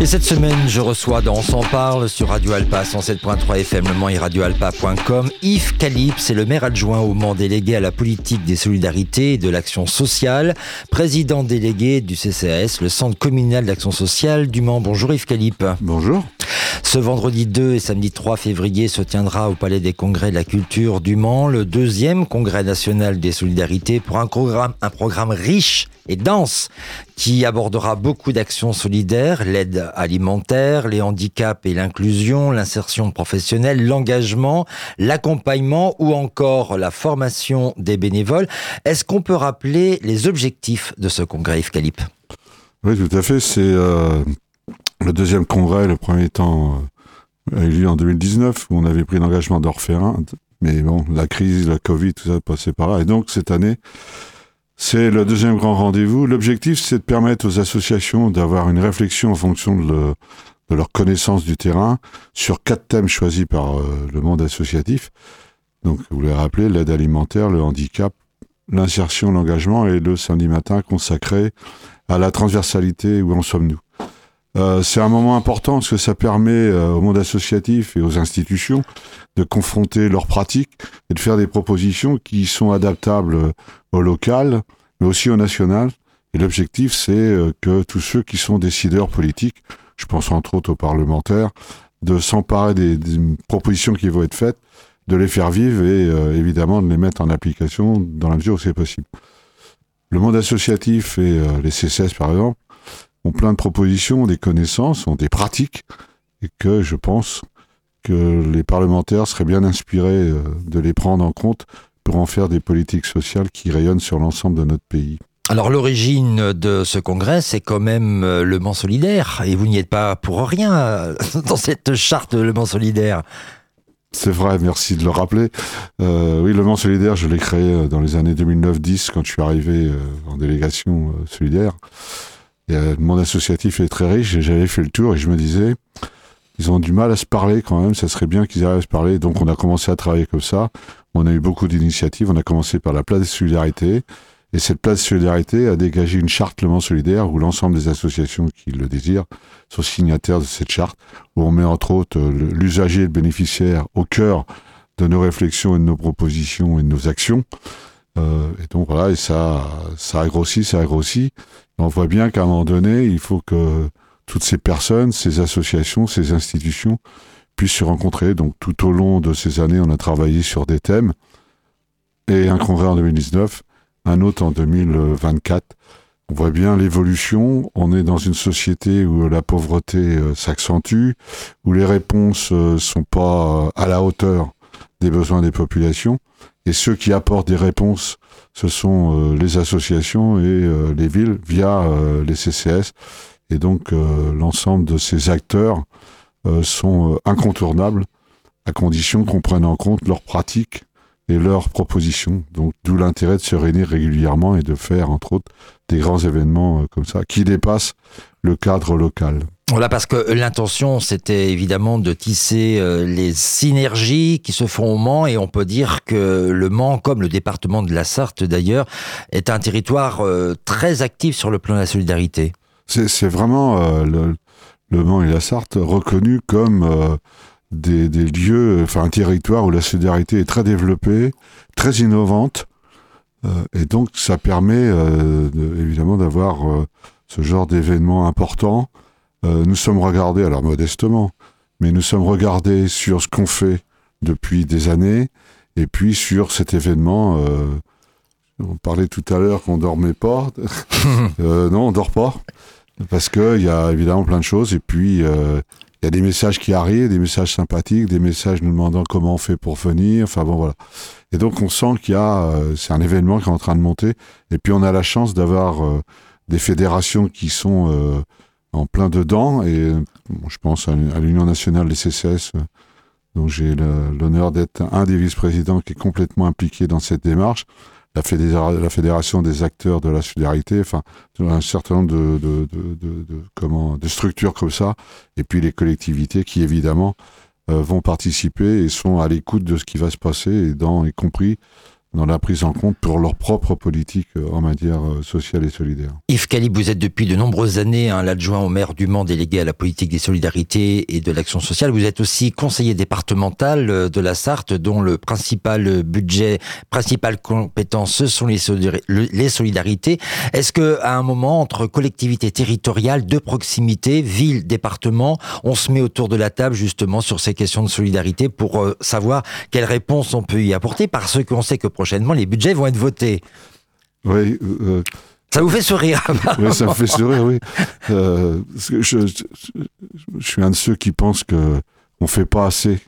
Et cette semaine, je reçois dans On s'en parle sur Radio Alpa 107.3 FM Le Mans et radioalpa.com Yves Calip, c'est le maire adjoint au Mans délégué à la politique des solidarités et de l'action sociale, président délégué du CCAS, le Centre communal d'action sociale du Mans. Bonjour Yves Calip. Bonjour. Ce vendredi 2 et samedi 3 février se tiendra au Palais des Congrès de la Culture du Mans le deuxième Congrès national des solidarités pour un programme, un programme riche et dense qui abordera beaucoup d'actions solidaires, l'aide alimentaire, les handicaps et l'inclusion, l'insertion professionnelle, l'engagement, l'accompagnement ou encore la formation des bénévoles. Est-ce qu'on peut rappeler les objectifs de ce congrès Yves Calip Oui, tout à fait. C'est euh, le deuxième congrès, le premier temps euh, a eu en 2019 où on avait pris l'engagement d'en refaire un. Mais bon, la crise, la Covid, tout ça passait par là. Et donc cette année, c'est le deuxième grand rendez-vous. L'objectif, c'est de permettre aux associations d'avoir une réflexion en fonction de, leur connaissance du terrain sur quatre thèmes choisis par euh, le monde associatif. Donc, vous l'avez rappelé, l'aide alimentaire, le handicap, l'insertion, l'engagement et le samedi matin consacré à la transversalité, où en sommes-nous euh, c'est un moment important parce que ça permet euh, au monde associatif et aux institutions de confronter leurs pratiques et de faire des propositions qui sont adaptables au local, mais aussi au national. Et l'objectif, c'est que tous ceux qui sont décideurs politiques, je pense entre autres aux parlementaires, de s'emparer des, propositions qui vont être faites, de les faire vivre et évidemment de les mettre en application dans la mesure où c'est possible. Le monde associatif et les CCS, par exemple, ont plein de propositions, des connaissances, ont des pratiques, et que je pense que les parlementaires seraient bien inspirés euh, de les prendre en compte pour en faire des politiques sociales qui rayonnent sur l'ensemble de notre pays. Alors l'origine de ce congrès, c'est quand même euh, le Mans solidaire, et vous n'y êtes pas pour rien euh, dans cette charte Le Mans solidaire. C'est vrai, merci de le rappeler. oui, le Mans solidaire, je l'ai créé dans les années 2009-10 quand je suis arrivé en délégation solidaire le monde associatif est très riche et j'avais fait le tour et je me disais, ils ont du mal à se parler quand même, ça serait bien qu'ils arrivent à se parler. Donc on a commencé à travailler comme ça. On a eu beaucoup d'initiatives. On a commencé par la place de solidarité. Et cette place de solidarité a dégagé une charte Le Mans solidaire où l'ensemble des associations qui le désirent sont signataires de cette charte, où on met entre autres l'usager et le bénéficiaire au cœur de nos réflexions et de nos propositions et de nos actions. Euh, et donc voilà, et ça, ça a grossi, ça a grossi. on voit bien qu'à un moment donné, il faut que toutes ces personnes, ces associations, ces institutions puissent se rencontrer. Donc tout au long de ces années, on a travaillé sur des thèmes. Et un congrès en 2019, un autre en 2024. On voit bien l'évolution. On est dans une société où la pauvreté euh, s'accentue, où les réponses euh, sont pas à la hauteur des besoins des populations. Et ceux qui apportent des réponses, ce sont euh, les associations et euh, les villes via euh, les CCS. Et donc l'ensemble de ces acteurs sont incontournables à condition qu'on prenne en compte leurs pratiques et leurs propositions. Donc d'où l'intérêt de se réunir régulièrement et de faire entre autres des grands événements comme ça qui dépassent le cadre local. Voilà, parce que l'intention, c'était évidemment de tisser euh, les synergies qui se font au Mans, et on peut dire que le Mans, comme le département de la Sarthe d'ailleurs, est un territoire euh, très actif sur le plan de la solidarité. C'est vraiment euh, le, Mans et la Sarthe reconnus comme des, lieux, enfin un territoire où la solidarité est très développée, très innovante, et donc ça permet évidemment d'avoir ce genre d'événements importants euh, nous sommes regardés, alors modestement, mais nous sommes regardés sur ce qu'on fait depuis des années, et puis sur cet événement. Euh, on parlait tout à l'heure qu'on dormait pas. euh, non, on dort pas, parce qu'il y a évidemment plein de choses, et puis euh, il y a des messages qui arrivent, des messages sympathiques, des messages nous demandant comment on fait pour venir. Enfin bon, voilà. Et donc on sent qu'il y a, euh, c'est un événement qui est en train de monter. Et puis on a la chance d'avoir euh, des fédérations qui sont en plein dedans. Et je pense à, l'Union nationale des CCS, euh, dont j'ai l'honneur d'être un des vice-présidents qui est complètement impliqué dans cette démarche. La, fédération des acteurs de la solidarité, enfin un certain nombre de, de, de, structures comme ça, et puis les collectivités qui évidemment vont participer et sont à l'écoute de ce qui va se passer, et y compris dans la prise en compte pour leur propre politique euh, en matière euh, sociale et solidaire. Yves Calib, vous êtes depuis de nombreuses années hein, l'adjoint au maire du Mans délégué à la politique des solidarités et de l'action sociale. Vous êtes aussi conseiller départemental euh, de la Sarthe, dont le principal budget, principale compétence, ce sont les, solidarités. Est-ce que à un moment, entre collectivités territoriales de proximité, ville, département, on se met autour de la table justement sur ces questions de solidarité pour savoir quelles réponses on peut y apporter? Parce qu'on sait que prochainement, les budgets vont être votés. Oui. Euh, ça vous fait sourire Oui, ça me fait sourire, oui. Euh, je, je, suis un de ceux qui pensent que on fait pas assez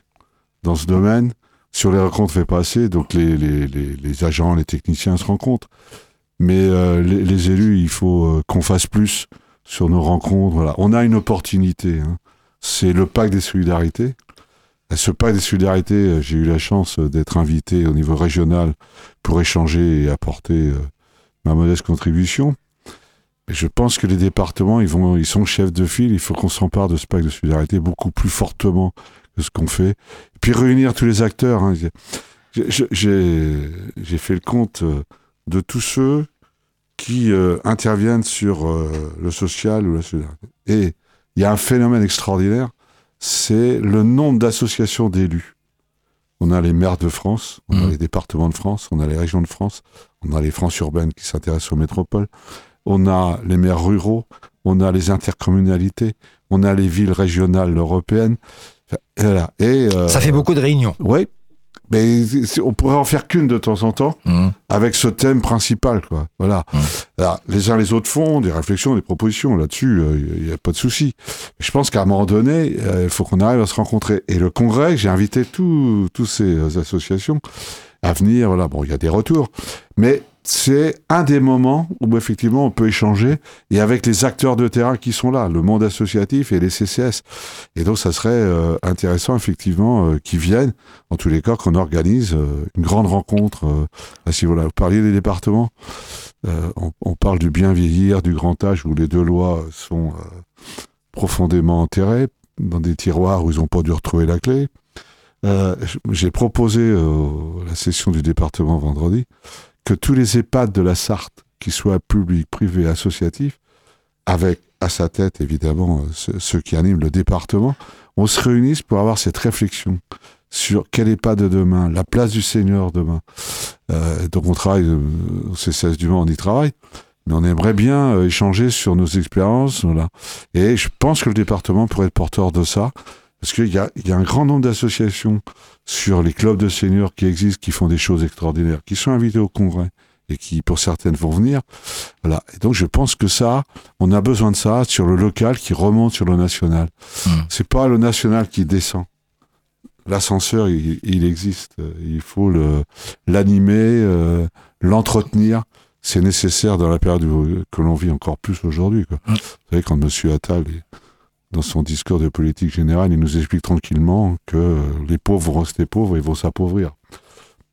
dans ce domaine. Sur les rencontres, on fait pas assez. Donc les, les, les, agents, les techniciens se rencontrent. Mais euh, les, élus, il faut qu'on fasse plus sur nos rencontres. Voilà. On a une opportunité. Hein. C'est le pacte des solidarités. Ce pas des solidarités, euh, j'ai eu la chance euh, d'être invité au niveau régional pour échanger et apporter euh, ma modeste contribution. Mais je pense que les départements, ils, vont, ils sont chefs de file. Il faut qu'on s'empare de ce pacte de solidarité beaucoup plus fortement que ce qu'on fait. Et puis réunir tous les acteurs. Hein. J'ai fait le compte de tous ceux qui interviennent sur le social ou la solidarité. Et il y a un phénomène extraordinaire c'est le nombre d'associations d'élus. On a les maires de France, on a mmh. les départements de France, on a les régions de France, on a les France urbaines qui s'intéressent aux métropoles, on a les maires ruraux, on a les intercommunalités, on a les villes régionales européennes. Et, euh, Ça fait beaucoup de réunions. Oui, mais on pourrait en faire qu'une de temps en temps mmh. avec ce thème principal, quoi. Voilà. Mmh. les uns les autres font des réflexions, des propositions là-dessus, il euh, n'y a pas de souci. Je pense qu'à un moment donné, euh, il faut qu'on arrive à se rencontrer. Et le congrès, j'ai invité tous ces associations à venir. Voilà, bon, il y a des retours, mais c'est un des moments où effectivement on peut échanger et avec les acteurs de terrain qui sont là, le monde associatif et les CCS. Et donc ça serait euh, intéressant effectivement euh, qu'ils viennent, en tous les cas qu'on organise euh, une grande rencontre à ce niveau-là. Vous parliez des départements, on, on, parle du bien vieillir, du grand âge où les deux lois sont profondément enterrées dans des tiroirs où ils n'ont pas dû retrouver la clé. J'ai proposé la session du département vendredi que tous les EHPAD de la Sarthe, qu'ils soient publics, privés, associatifs, avec à sa tête évidemment euh, ceux qui animent le département, on se réunisse pour avoir cette réflexion sur quel EHPAD de demain, la place du Seigneur demain. Euh, donc on travaille euh, au C16 du Mans, on y travaille, mais on aimerait bien euh, échanger sur nos expériences. Et je pense que le département pourrait être porteur de ça, parce qu'il y a, y a un grand nombre d'associations sur les clubs de seniors qui existent, qui font des choses extraordinaires, qui sont invités au congrès et qui, pour certaines, vont venir. Voilà. Et donc, je pense que ça, on a besoin de ça sur le local qui remonte sur le national. Hmm. C'est pas le national qui descend. L'ascenseur, il, existe. Il faut le, l'animer, euh, l'entretenir. C'est nécessaire dans la période que l'on vit encore plus aujourd'hui. Hmm. Vous savez, quand Monsieur Attal dans son discours de politique générale, il nous explique tranquillement que les pauvres vont rester pauvres et vont s'appauvrir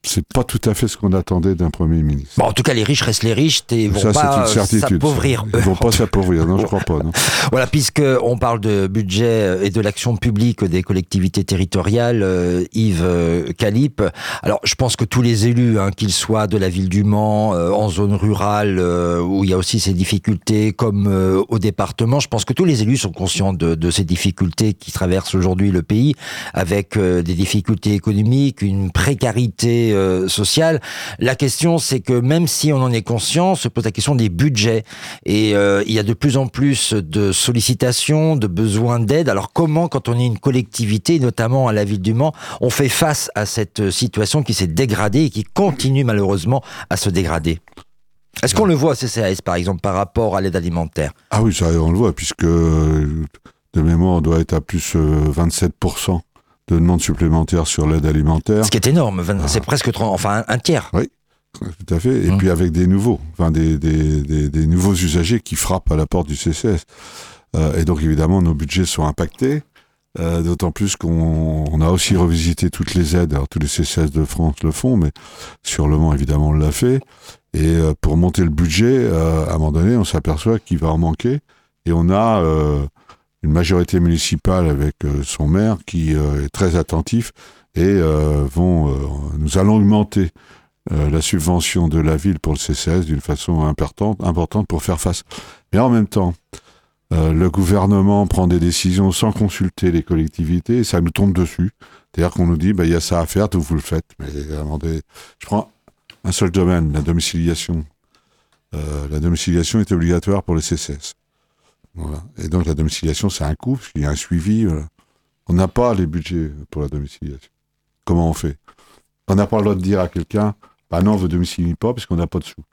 c'est pas tout à fait ce qu'on attendait d'un Premier ministre. Bon, en tout cas, les riches restent les riches et vont pas s'appauvrir. Ils vont pas s'appauvrir, non, je crois pas. Non. Voilà, puisque on parle de budget et de l'action publique des collectivités territoriales, euh, Yves euh, Calip. Alors, je pense que tous les élus, hein, qu'ils soient de la ville du Mans, euh, en zone rurale, où il y a aussi ces difficultés, comme au département, je pense que tous les élus sont conscients de, de ces difficultés qui traversent aujourd'hui le pays, avec des difficultés économiques, une précarité euh, sociale. La question, c'est que même si on en est conscient, se pose la question des budgets. Et euh, il y a de plus en plus de sollicitations, de besoins d'aide. Alors comment, quand on est une collectivité, notamment à la ville du Mans, on fait face à cette situation qui s'est dégradée et qui continue malheureusement à se dégrader? Est-ce qu'on le voit, CCAS, par exemple, par rapport à l'aide alimentaire? Ah oui, ça, on le voit, puisque de mémoire, on doit être à plus 27% euh, de demandes supplémentaires sur l'aide alimentaire. Ce qui est énorme, c'est presque enfin un, tiers. Oui, tout à fait. Et mmh. puis avec des nouveaux, enfin des, des, des, nouveaux usagers qui frappent à la porte du CCS. Euh, et donc évidemment, nos budgets sont impactés. Euh, d'autant plus qu'on a aussi revisité toutes les aides. Alors tous les CCS de France le font, mais sur le Mans évidemment on l'a fait. Et euh, pour monter le budget, à un moment donné, on s'aperçoit qu'il va en manquer. Et on a une majorité municipale avec son maire qui est très attentif et vont, nous allons augmenter la subvention de la ville pour le CCS d'une façon importante, importante pour faire face. Mais en même temps, le gouvernement prend des décisions sans consulter les collectivités et ça nous tombe dessus. C'est-à-dire qu'on nous dit, bah, il y a ça à faire, vous le faites. Mais je prends un seul domaine, la domiciliation. Euh, la domiciliation est obligatoire pour les CCS. Et donc la domiciliation, c'est un coût, parce qu'il y a un suivi. On n'a pas les budgets pour la domiciliation. Comment on fait? On n'a pas le droit de dire à quelqu'un, bah non, on ne domicilier pas parce qu'on n'a pas de sous.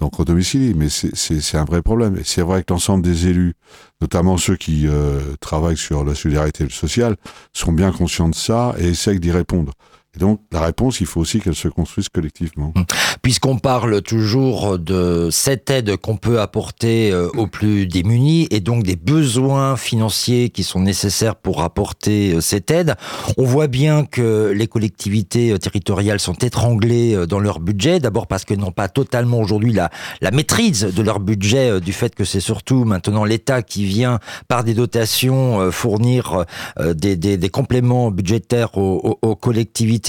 Donc on domicilie, mais c'est un vrai problème. Et c'est vrai que l'ensemble des élus, notamment ceux qui euh, travaillent sur la solidarité sociale, sont bien conscients de ça et essaient d'y répondre. Donc, la réponse, il faut aussi qu'elle se construise collectivement. Hum. Puisqu'on parle toujours de cette aide qu'on peut apporter euh, aux plus démunis et donc des besoins financiers qui sont nécessaires pour apporter euh, cette aide, on voit bien que les collectivités euh, territoriales sont étranglées dans leur budget. D'abord parce qu'elles n'ont pas totalement aujourd'hui la, maîtrise de leur budget du fait que c'est surtout maintenant l'État qui vient par des dotations fournir des, compléments budgétaires aux collectivités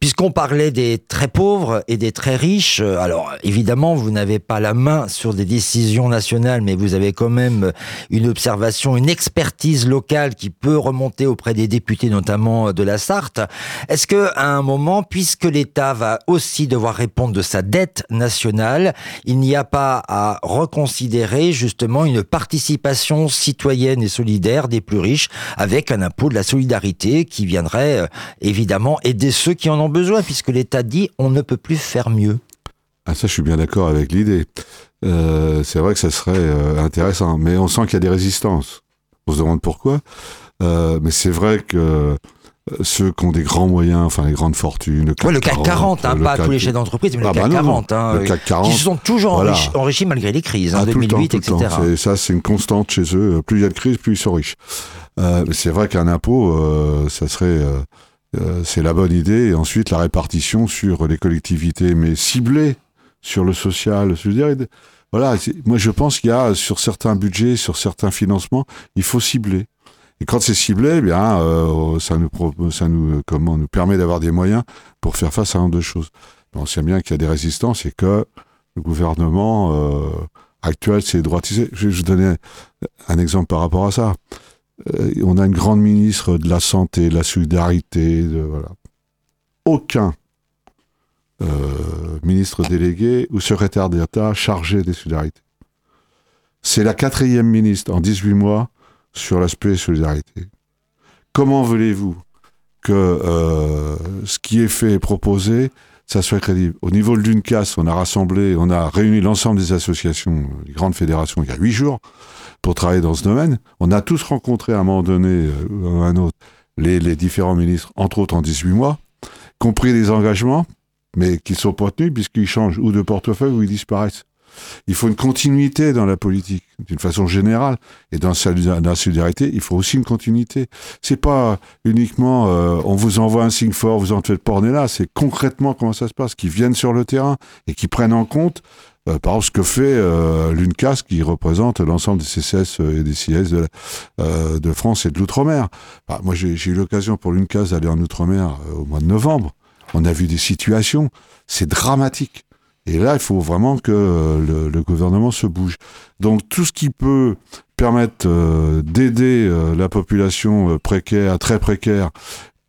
puisqu'on parlait des très pauvres et des très riches. Euh, alors évidemment, vous n'avez pas la main sur des décisions nationales, mais vous avez quand même une observation, une expertise locale qui peut remonter auprès des députés, notamment de la Sarthe. Est-ce que à un moment, puisque l'État va aussi devoir répondre de sa dette nationale, il n'y a pas à reconsidérer justement une participation citoyenne et solidaire des plus riches avec un impôt de la solidarité qui viendrait euh, évidemment aider ceux qui en ont besoin, puisque l'État dit on ne peut plus faire mieux. Ah ça, je suis bien d'accord avec l'idée. Euh, c'est vrai que ça serait euh, intéressant, mais on sent qu'il y a des résistances. On se demande pourquoi. Euh, mais c'est vrai que ceux qui ont des grands moyens, enfin les grandes fortunes, le CAC, le CAC 40, hein, pas tous les chefs d'entreprise, mais le, ah CAC 40, bah hein, le CAC 40, qui se sont toujours enrichis, malgré les crises, hein, 2008, etc. Ça, c'est une constante chez eux. Plus il y a de crises, plus ils sont riches. c'est vrai qu'un impôt, ça serait euh, c'est la bonne idée. Et ensuite, la répartition sur les collectivités, mais ciblée sur le social. Je veux dire, voilà, moi je pense qu'il y a sur certains budgets, sur certains financements, il faut cibler. Et quand c'est ciblé, eh bien, euh, ça nous, ça nous, comment, nous permet d'avoir des moyens pour faire face à un de choses. On sait bien qu'il y a des résistances et que le gouvernement euh, actuel s'est droitisé. Je vais vous donner un exemple par rapport à ça. Euh, on a une grande ministre de la santé, de la solidarité, voilà. Aucun euh, ministre délégué ou secrétaire d'État chargé des solidarités. C'est la quatrième ministre en 18 mois sur l'aspect solidarité. Comment voulez-vous que euh, ce qui est fait et proposé, ça soit crédible? Au niveau de l'UNCAS, on a rassemblé, on a réuni l'ensemble des associations, les grandes fédérations, il y a huit jours pour travailler dans ce domaine. On a tous rencontré à un moment donné ou euh, un autre les, différents ministres, entre autres en 18 mois, compris des engagements, mais qui sont pas tenus puisqu'ils changent ou de portefeuille ou ils disparaissent. Il faut une continuité dans la politique, d'une façon générale, et dans la solidarité, il faut aussi une continuité. C'est pas uniquement euh, on vous envoie un signe fort, vous en faites porner là, c'est concrètement comment ça se passe, qu'ils viennent sur le terrain et qui prennent en compte euh, par ce que fait euh, l'UNCAS qui représente l'ensemble des CCS et des CIS de, euh, France et de l'outre-mer. Bah, moi, j'ai eu l'occasion pour l'UNCAS d'aller en outre-mer au mois de novembre. On a vu des situations, c'est dramatique. Et là, il faut vraiment que le, le, gouvernement se bouge. Donc tout ce qui peut permettre d'aider la population précaire, très précaire,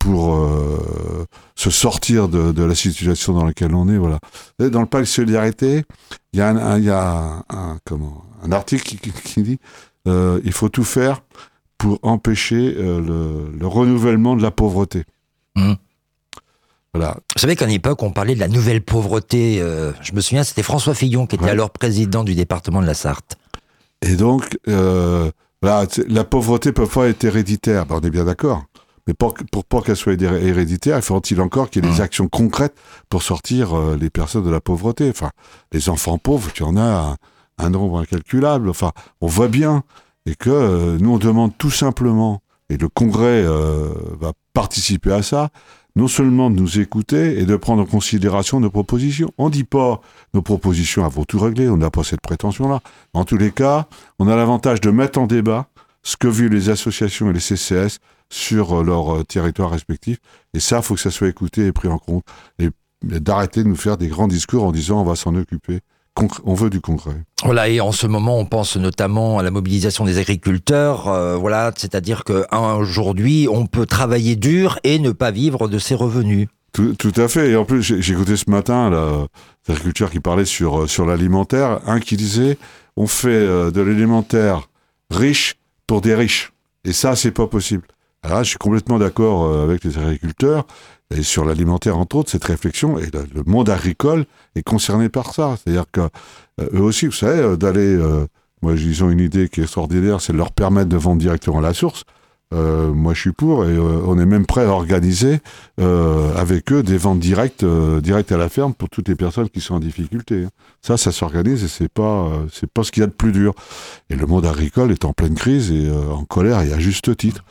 pour euh, se sortir de, de, la situation dans laquelle on est. Voilà. dans le pacte solidarité, il y a un, il y a un, comment, un article qui, qui dit euh, il faut tout faire pour empêcher euh, le, le, renouvellement de la pauvreté. Mmh. Voilà. Vous savez qu'à une époque, on parlait de la nouvelle pauvreté. Je me souviens, c'était François Fillon qui était alors président du département de la Sarthe. Et donc, voilà, la pauvreté peut pas être héréditaire. Ben, on est bien d'accord. Mais pour, pour pas qu'elle soit héréditaire, il faut-il encore qu'il y ait des mmh. actions concrètes pour sortir euh, les personnes de la pauvreté? Enfin, les enfants pauvres, y en a un, nombre incalculable. Enfin, on voit bien et que euh, nous on demande tout simplement, et le Congrès euh, va participer à ça, non seulement de nous écouter et de prendre en considération nos propositions. On ne dit pas nos propositions avant tout régler, on n'a pas cette prétention-là. En tous les cas, on a l'avantage de mettre en débat ce que vivent les associations et les CCS sur leur territoire respectif. Et ça, faut que ça soit écouté et pris en compte. Et d'arrêter de nous faire des grands discours en disant on va s'en occuper on veut du concret. Voilà, et en ce moment, on pense notamment à la mobilisation des agriculteurs. Euh, voilà, c'est-à-dire qu'aujourd'hui, on peut travailler dur et ne pas vivre de ses revenus. Tout, à fait. Et en plus, j'ai écouté ce matin l'agriculteur qui parlait sur, euh, sur l'alimentaire, un qui disait on fait euh, de l'alimentaire riche pour des riches. Et ça, c'est pas possible. Alors je suis complètement d'accord avec les agriculteurs et sur l'alimentaire entre autres, cette réflexion, et le monde agricole est concerné par ça. C'est-à-dire que euh, eux aussi, vous savez, euh, d'aller, euh, moi ils ont une idée qui est extraordinaire, c'est de leur permettre de vendre directement à la source. Moi, je suis pour et on est même prêt à organiser avec eux des ventes directes, directes à la ferme pour toutes les personnes qui sont en difficulté. Ça, ça s'organise et c'est pas, c'est pas ce qu'il y a de plus dur. Et le monde agricole est en pleine crise et en colère et à juste titre.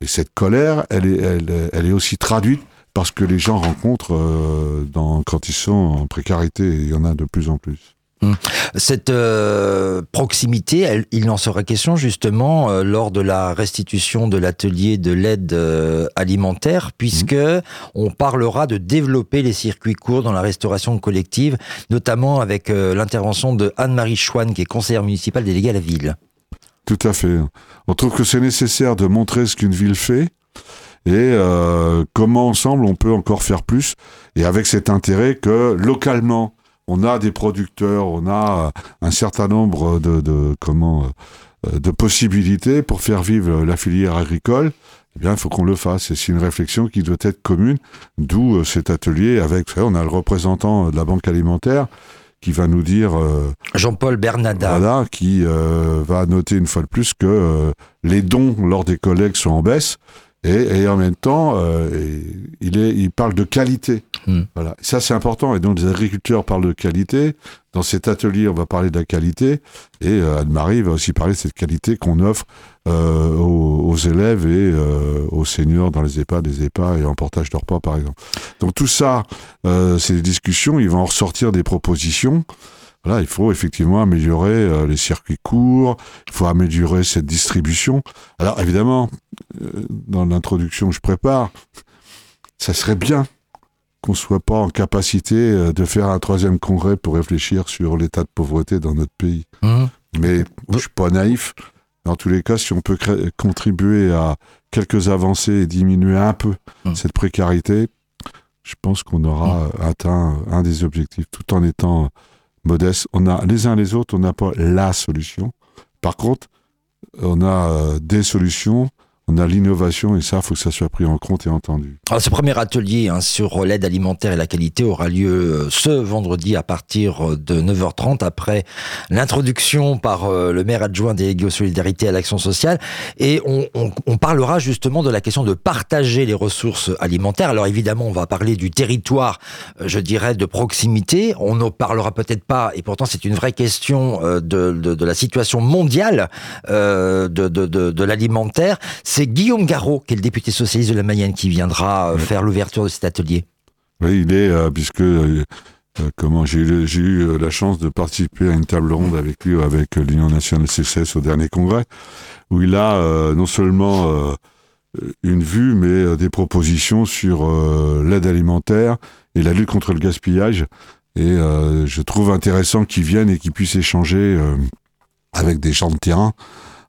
Et cette colère, elle est, elle, elle est aussi traduite parce que les gens rencontrent euh, dans, quand ils sont en précarité, il y en a de plus en plus. Hum. Cette euh, proximité, il en sera question justement euh, lors de la restitution de l'atelier de l'aide alimentaire, puisque hum. on parlera de développer les circuits courts dans la restauration collective, notamment avec l'intervention de Anne-Marie Chouane, qui est conseillère municipale déléguée à la ville. Tout à fait. On trouve que c'est nécessaire de montrer ce qu'une ville fait, et euh, comment ensemble on peut encore faire plus et avec cet intérêt que localement on a des producteurs, on a un certain nombre de, de comment euh, de possibilités pour faire vivre la filière agricole. Eh bien, il faut qu'on le fasse. Et c'est une réflexion qui doit être commune. D'où euh, cet atelier avec, on a le représentant de la Banque alimentaire qui va nous dire Jean-Paul Bernada voilà, qui va noter une fois de plus que les dons lors des collègues sont en baisse et, en même temps, euh, il, est, il parle de qualité. Hmm. Voilà. Ça, c'est important. Et donc, les agriculteurs parlent de qualité. Dans cet atelier, on va parler de la qualité. Et euh, Anne-Marie va aussi parler de cette qualité qu'on offre euh, aux, élèves et aux seniors dans les EHPAD, des EHPAD et en portage de repas, par exemple. Donc, tout ça, c'est des discussions. Ils vont en ressortir des propositions. Voilà, il faut effectivement améliorer euh, les circuits courts, il faut améliorer cette distribution. Alors évidemment, euh, dans l'introduction que je prépare, ça serait bien qu'on soit pas en capacité euh, de faire un troisième congrès pour réfléchir sur l'état de pauvreté dans notre pays. Mmh. Mais je suis pas naïf. Dans tous les cas, si on peut contribuer à quelques avancées et diminuer un peu mmh. cette précarité, je pense qu'on aura mmh. atteint un des objectifs, tout en étant modeste. On a les uns les autres, on n'a pas la solution. Par contre, on a euh, des solutions on a l'innovation et ça, faut que ça soit pris en compte et entendu. Alors, ce premier atelier hein, sur l'aide alimentaire et la qualité aura lieu euh, ce vendredi à partir de 9h30 après l'introduction par euh, le maire adjoint des aux Solidarité à l'Action sociale et on, parlera justement de la question de partager les ressources alimentaires. Alors évidemment, on va parler du territoire, euh, je dirais, de proximité. On ne parlera peut-être pas, et pourtant c'est une vraie question de, la situation mondiale euh, de l'alimentaire c'est Guillaume Garot, qui est le député socialiste de la Mayenne, qui viendra euh, faire l'ouverture de cet atelier. Oui, il est, euh, puisque euh, comment j'ai eu la chance de participer à une table ronde avec lui, avec l'Union nationale CCS au dernier congrès, où il a non seulement une vue, mais des propositions sur l'aide alimentaire et la lutte contre le gaspillage. Et je trouve intéressant qu'il vienne et qu'il puisse échanger avec des gens de terrain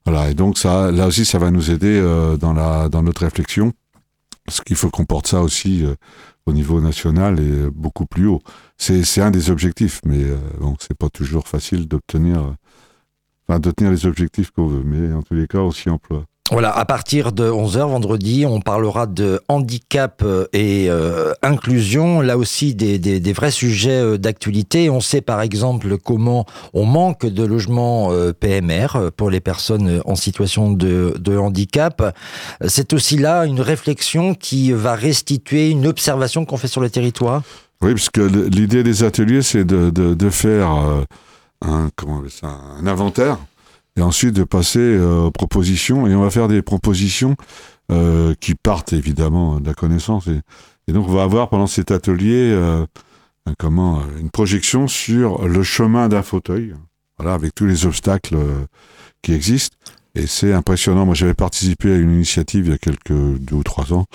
voilà, et donc ça, là aussi, ça va nous aider euh, dans, la, dans notre réflexion, parce qu'il faut qu'on porte ça aussi euh, au niveau national et beaucoup plus haut. C'est un des objectifs, mais euh, bon, c'est pas toujours facile d'obtenir, enfin, de les objectifs qu'on veut, mais en tous les cas, on s'y emploie. Voilà, à partir de 11h vendredi, on parlera de handicap euh, et euh, inclusion, là aussi des, des, vrais sujets euh, d'actualité. On sait par exemple comment on manque de logements PMR pour les personnes en situation de, de handicap. C'est aussi là une réflexion qui va restituer une observation qu'on fait sur le territoire. Oui, parce que l'idée des ateliers, c'est de, de, faire un, comment ça, un inventaire et ensuite de passer euh, aux propositions. Et on va faire des propositions euh, qui partent évidemment de la connaissance. Et, donc on va avoir pendant cet atelier euh, comment une projection sur le chemin d'un fauteuil, voilà, avec tous les obstacles qui existent. Et c'est impressionnant. Moi, j'avais participé à une initiative il y a quelques deux ou trois ans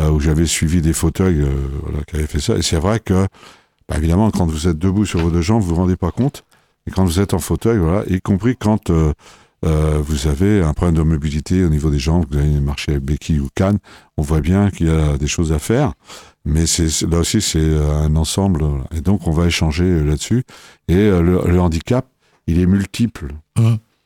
euh, où j'avais suivi des fauteuils euh, voilà, qui avaient fait ça. Et c'est vrai que, bah, évidemment, quand vous êtes debout sur vos deux jambes, vous vous rendez pas compte. Et quand vous êtes en fauteuil, voilà, y compris quand euh, euh, vous avez un problème de mobilité au niveau des jambes, vous allez marcher avec béquille ou canne, on voit bien qu'il y a des choses à faire. Mais c'est là aussi, c'est un ensemble. voilà. Et donc, on va échanger euh, là-dessus. Et euh, le, le handicap, il est multiple.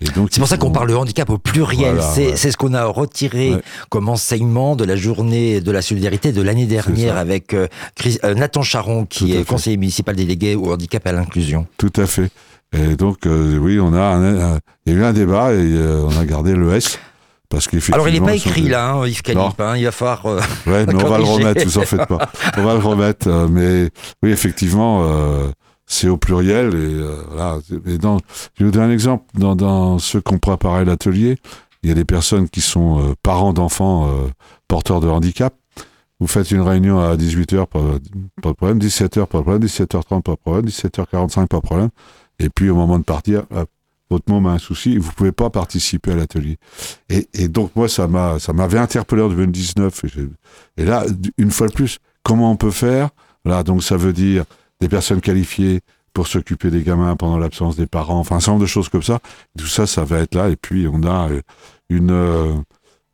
Et donc, C'est pour ça qu'on on- parle de handicap au pluriel. Voilà, c'est ouais. c'est ce qu'on a retiré Ouais. comme enseignement de la journée de la solidarité de l'année dernière avec euh, Chris- euh, Nathan Charon, qui Tout est conseiller municipal délégué au handicap et à l'inclusion. Tout à fait. Et donc, euh, oui, on a, un- un- il y a eu un débat et euh, on a gardé le S. Parce qu'effectivement. Alors il n'est pas écrit là, hein, Yves Calip, hein, il va falloir... euh, Ouais, mais on va le remettre, vous en faites pas. On va le remettre. euh, mais oui, effectivement, euh, c'est au pluriel. Et euh, voilà. Et dans, je vais vous donner un exemple. Dans, dans ceux qui ont préparé l'atelier, il y a des personnes qui sont euh, parents d'enfants euh, porteurs de handicap. Vous faites une réunion à 18h, pas, pas de problème. 17h, pas de problème. 17h30, pas de problème. 17h45, pas de problème. Et puis au moment de partir, hop, votre môme a un souci, vous pouvez pas participer à l'atelier. Et, donc moi, ça m'a, ça m'avait interpellé en 2019. Et, et là, une fois de plus, comment on peut faire? Voilà, donc ça veut dire des personnes qualifiées pour s'occuper des gamins pendant l'absence des parents, enfin un certain nombre de choses comme ça. Tout ça, ça va être là. Et puis on a euh, une euh,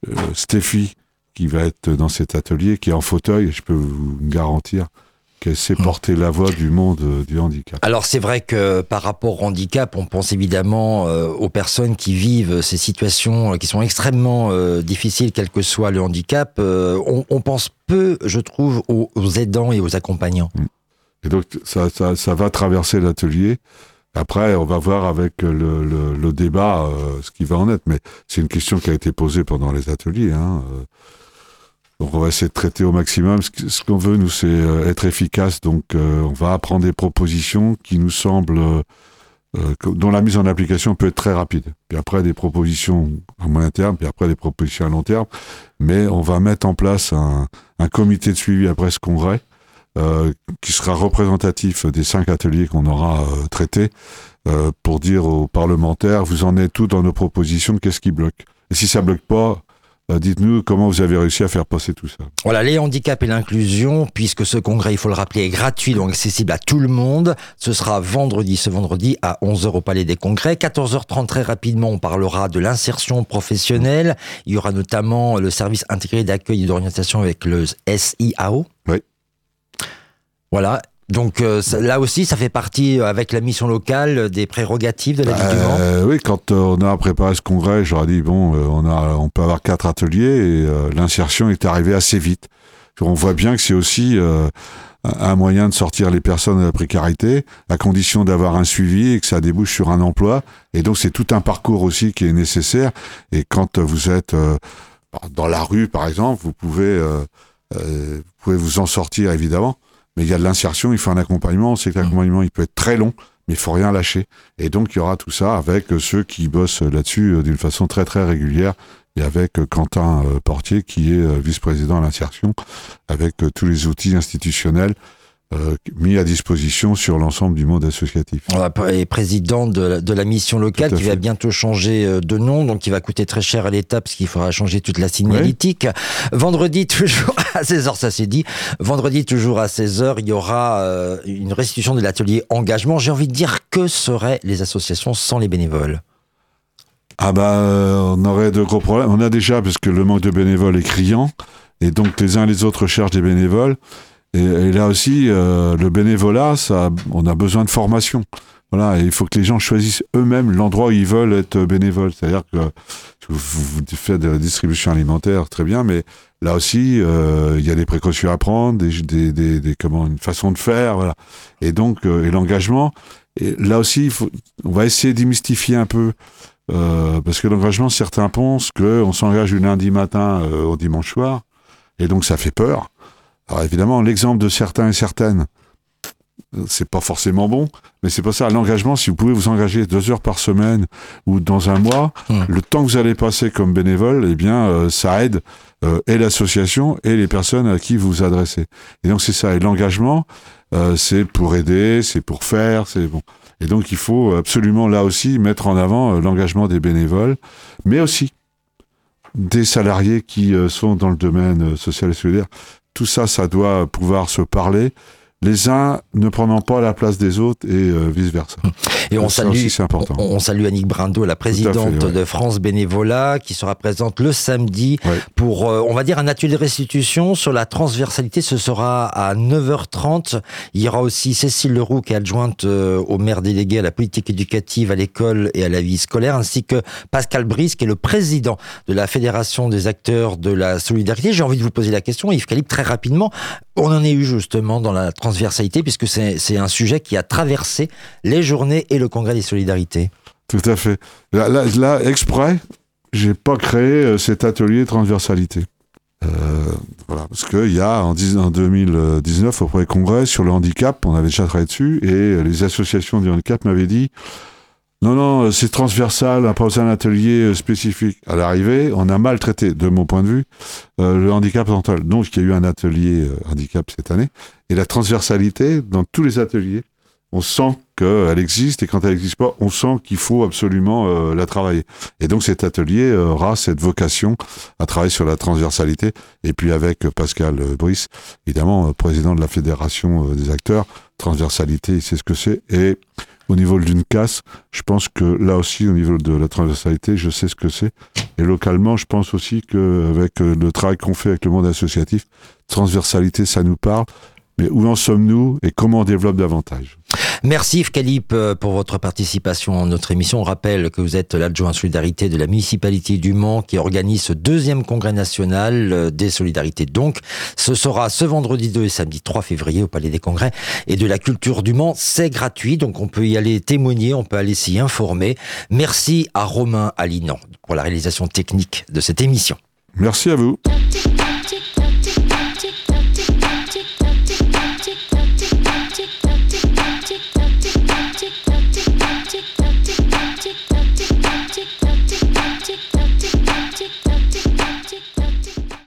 euh, Stéphie qui va être dans cet atelier, qui est en fauteuil. Je peux vous garantir qu'elle sait porter la voix du monde euh, du handicap. Alors c'est vrai que par rapport au handicap, on pense évidemment euh, aux personnes qui vivent ces situations euh, qui sont extrêmement euh, difficiles, quel que soit le handicap. On, on pense peu, je trouve, aux, aux aidants et aux accompagnants. Et donc, ça, ça, ça va traverser l'atelier. Après, on va voir avec le, le, le débat ce qui va en être. Mais c'est une question qui a été posée pendant les ateliers. Hein. Donc, on va essayer de traiter au maximum. Ce qu'on veut, nous, c'est euh, être efficace. Donc, euh, on va apprendre des propositions qui nous semblent, euh, dont la mise en application peut être très rapide. Puis après, des propositions à moyen terme, puis après, des propositions à long terme. Mais on va mettre en place un, un comité de suivi après ce congrès euh, qui sera représentatif des cinq ateliers qu'on aura euh, traités euh, pour dire aux parlementaires, vous en êtes tout dans nos propositions, qu'est-ce qui bloque? Et si ça bloque pas, dites-nous comment vous avez réussi à faire passer tout ça. Voilà, les handicaps et l'inclusion, puisque ce congrès, il faut le rappeler, est gratuit, donc accessible à tout le monde. Ce sera vendredi, ce vendredi, à 11h au Palais des Congrès. 14h30, très rapidement, on parlera de l'insertion professionnelle. Il y aura notamment le service intégré d'accueil et d'orientation avec le SIAO. Oui. Voilà. Donc euh, ça- là aussi, ça fait partie, euh, avec la mission locale, des prérogatives de la Ligue du Mans. Euh, oui, quand euh, on a préparé ce congrès, j'aurais dit bon, euh, on a, on peut avoir quatre ateliers et euh, l'insertion est arrivée assez vite. On voit bien que c'est aussi euh, un un moyen de sortir les personnes de la précarité, à condition d'avoir un suivi et que ça débouche sur un emploi. Et donc c'est tout un parcours aussi qui est nécessaire. Et quand vous êtes euh, dans la rue, par exemple, vous pouvez, euh, euh, vous pouvez vous en sortir évidemment. Mais il y a de l'insertion, il faut un accompagnement. On sait que l'accompagnement, il peut être très long, mais il faut rien lâcher. Et donc, il y aura tout ça avec euh, ceux qui bossent là-dessus euh, d'une façon très, très régulière. Et avec euh, Quentin euh, Portier, qui est euh, vice-président à l'insertion, avec euh, tous les outils institutionnels euh, mis à disposition sur l'ensemble du monde associatif. Et président de la, de la mission locale qui va bientôt changer euh, de nom, donc qui va coûter très cher à l'État parce qu'il faudra changer toute la signalétique. Vendredi, toujours à 16h, ça c'est dit. Vendredi, toujours à 16h, il y aura euh, une restitution de l'atelier engagement. J'ai envie de dire que seraient les associations sans les bénévoles? Ah bah, euh, on aurait de gros problèmes. On a déjà, parce que le manque de bénévoles est criant, et donc les uns et les autres cherchent des bénévoles. Et, là aussi, euh, le bénévolat, on a besoin de formation. Voilà, il faut que les gens choisissent eux-mêmes l'endroit où ils veulent être bénévoles. C'est-à-dire que vous, faites de la distribution alimentaire, très bien, mais là aussi, euh, il y a des précautions à prendre, des, comment, une façon de faire, voilà. Et donc, euh, et l'engagement. Là aussi, on va essayer d'ymystifier un peu parce que l'engagement, certains pensent qu'on s'engage du lundi matin au dimanche soir, et donc ça fait peur. Alors évidemment, l'exemple de certains et certaines, c'est pas forcément bon, mais c'est pas ça. L'engagement, si vous pouvez vous engager deux heures par semaine ou dans un mois, le temps que vous allez passer comme bénévole, eh bien, euh, ça aide euh, et l'association et les personnes à qui vous vous adressez. Et donc c'est ça. Et l'engagement, euh, c'est pour aider, c'est pour faire, c'est bon. Et donc il faut absolument là aussi mettre en avant l'engagement des bénévoles, mais aussi des salariés qui sont dans le domaine social et solidaire. Tout ça, ça doit pouvoir se parler les uns ne prenant pas la place des autres et euh, vice-versa. Et on salue. On, salue Annick Brindo, la présidente de France Bénévolat, qui sera présente le samedi pour, euh, on va dire, un atelier de restitution sur la transversalité. Ce sera à 9h30. Il y aura aussi Cécile Leroux, qui est adjointe euh, au maire délégué à la politique éducative, à l'école et à la vie scolaire, ainsi que Pascal Brice, qui est le président de la Fédération des acteurs de la solidarité. J'ai envie de vous poser la question, Yves Calip, très rapidement. On en est eu justement dans la transversalité, puisque c'est un sujet qui a traversé les journées et le congrès des solidarités. Tout à fait. Là, là, exprès, j'ai pas créé euh, cet atelier transversalité. Euh, parce qu'il y a en, en 2019 au premier congrès sur le handicap, on avait déjà travaillé dessus, et les associations du handicap m'avaient dit non, non, c'est transversal, besoin d'un atelier euh, spécifique. À l'arrivée, on a mal traité, de mon point de vue, euh, le handicap mental. Donc, il y a eu un atelier euh, handicap cette année. Et la transversalité, dans tous les ateliers, on sent qu'elle existe et quand elle n'existe pas, on sent qu'il faut absolument la travailler. Et donc cet atelier aura cette vocation à travailler sur la transversalité. Et puis avec Pascal Brice, évidemment, président de la Fédération des acteurs, transversalité, c'est ce que c'est. Et au niveau d'une casse, je pense que là aussi, au niveau de la transversalité, je sais ce que c'est. Et localement, je pense aussi qu'avec euh, le travail qu'on fait avec le monde associatif, transversalité, ça nous parle. Mais où en sommes-nous et comment on développe davantage? Merci Yves Calip euh, pour votre participation à notre émission. On rappelle que vous êtes l'adjoint solidarité de la municipalité du Mans qui organise ce deuxième congrès national euh, des solidarités. Donc, ce sera ce vendredi 2 et samedi 3 février au Palais des Congrès et de la Culture du Mans. C'est gratuit, donc on peut y aller témoigner, on peut aller s'y informer. Merci à Romain Alinan pour la réalisation technique de cette émission. Merci à vous.